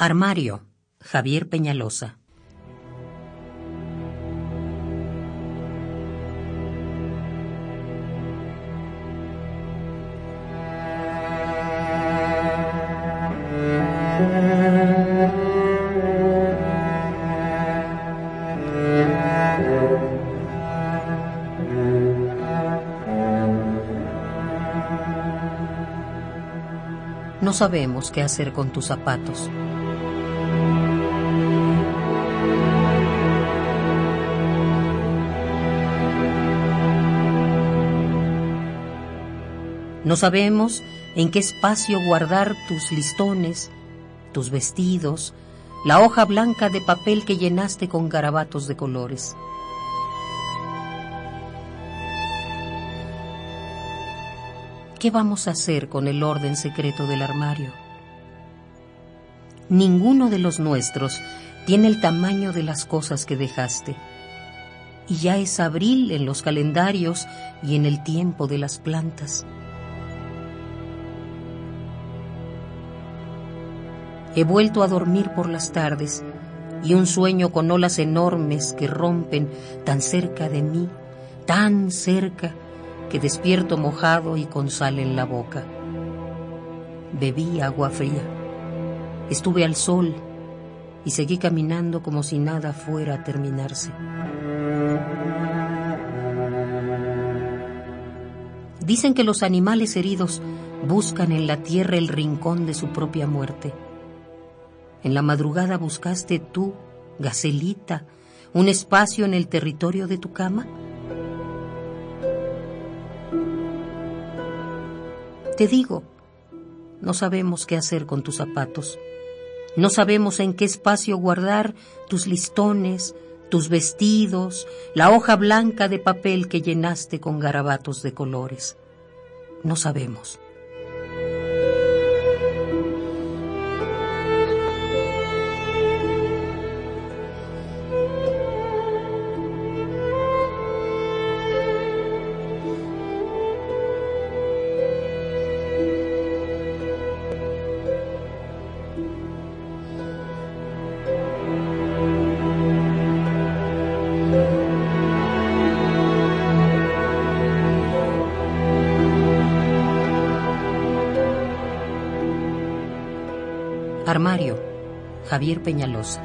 Armario, Javier Peñalosa. No sabemos qué hacer con tus zapatos. No sabemos en qué espacio guardar tus listones, tus vestidos, la hoja blanca de papel que llenaste con garabatos de colores. ¿Qué vamos a hacer con el orden secreto del armario? Ninguno de los nuestros tiene el tamaño de las cosas que dejaste. Y ya es abril en los calendarios y en el tiempo de las plantas. He vuelto a dormir por las tardes y un sueño con olas enormes que rompen tan cerca de mí, tan cerca, que despierto mojado y con sal en la boca. Bebí agua fría. Estuve al sol y seguí caminando como si nada fuera a terminarse. Dicen que los animales heridos buscan en la tierra el rincón de su propia muerte. En la madrugada buscaste tú, gacelita, un espacio en el territorio de tu cama. Te digo, no sabemos qué hacer con tus zapatos. No sabemos en qué espacio guardar tus listones, tus vestidos, la hoja blanca de papel que llenaste con garabatos de colores. No sabemos. Armario, Javier Peñalosa.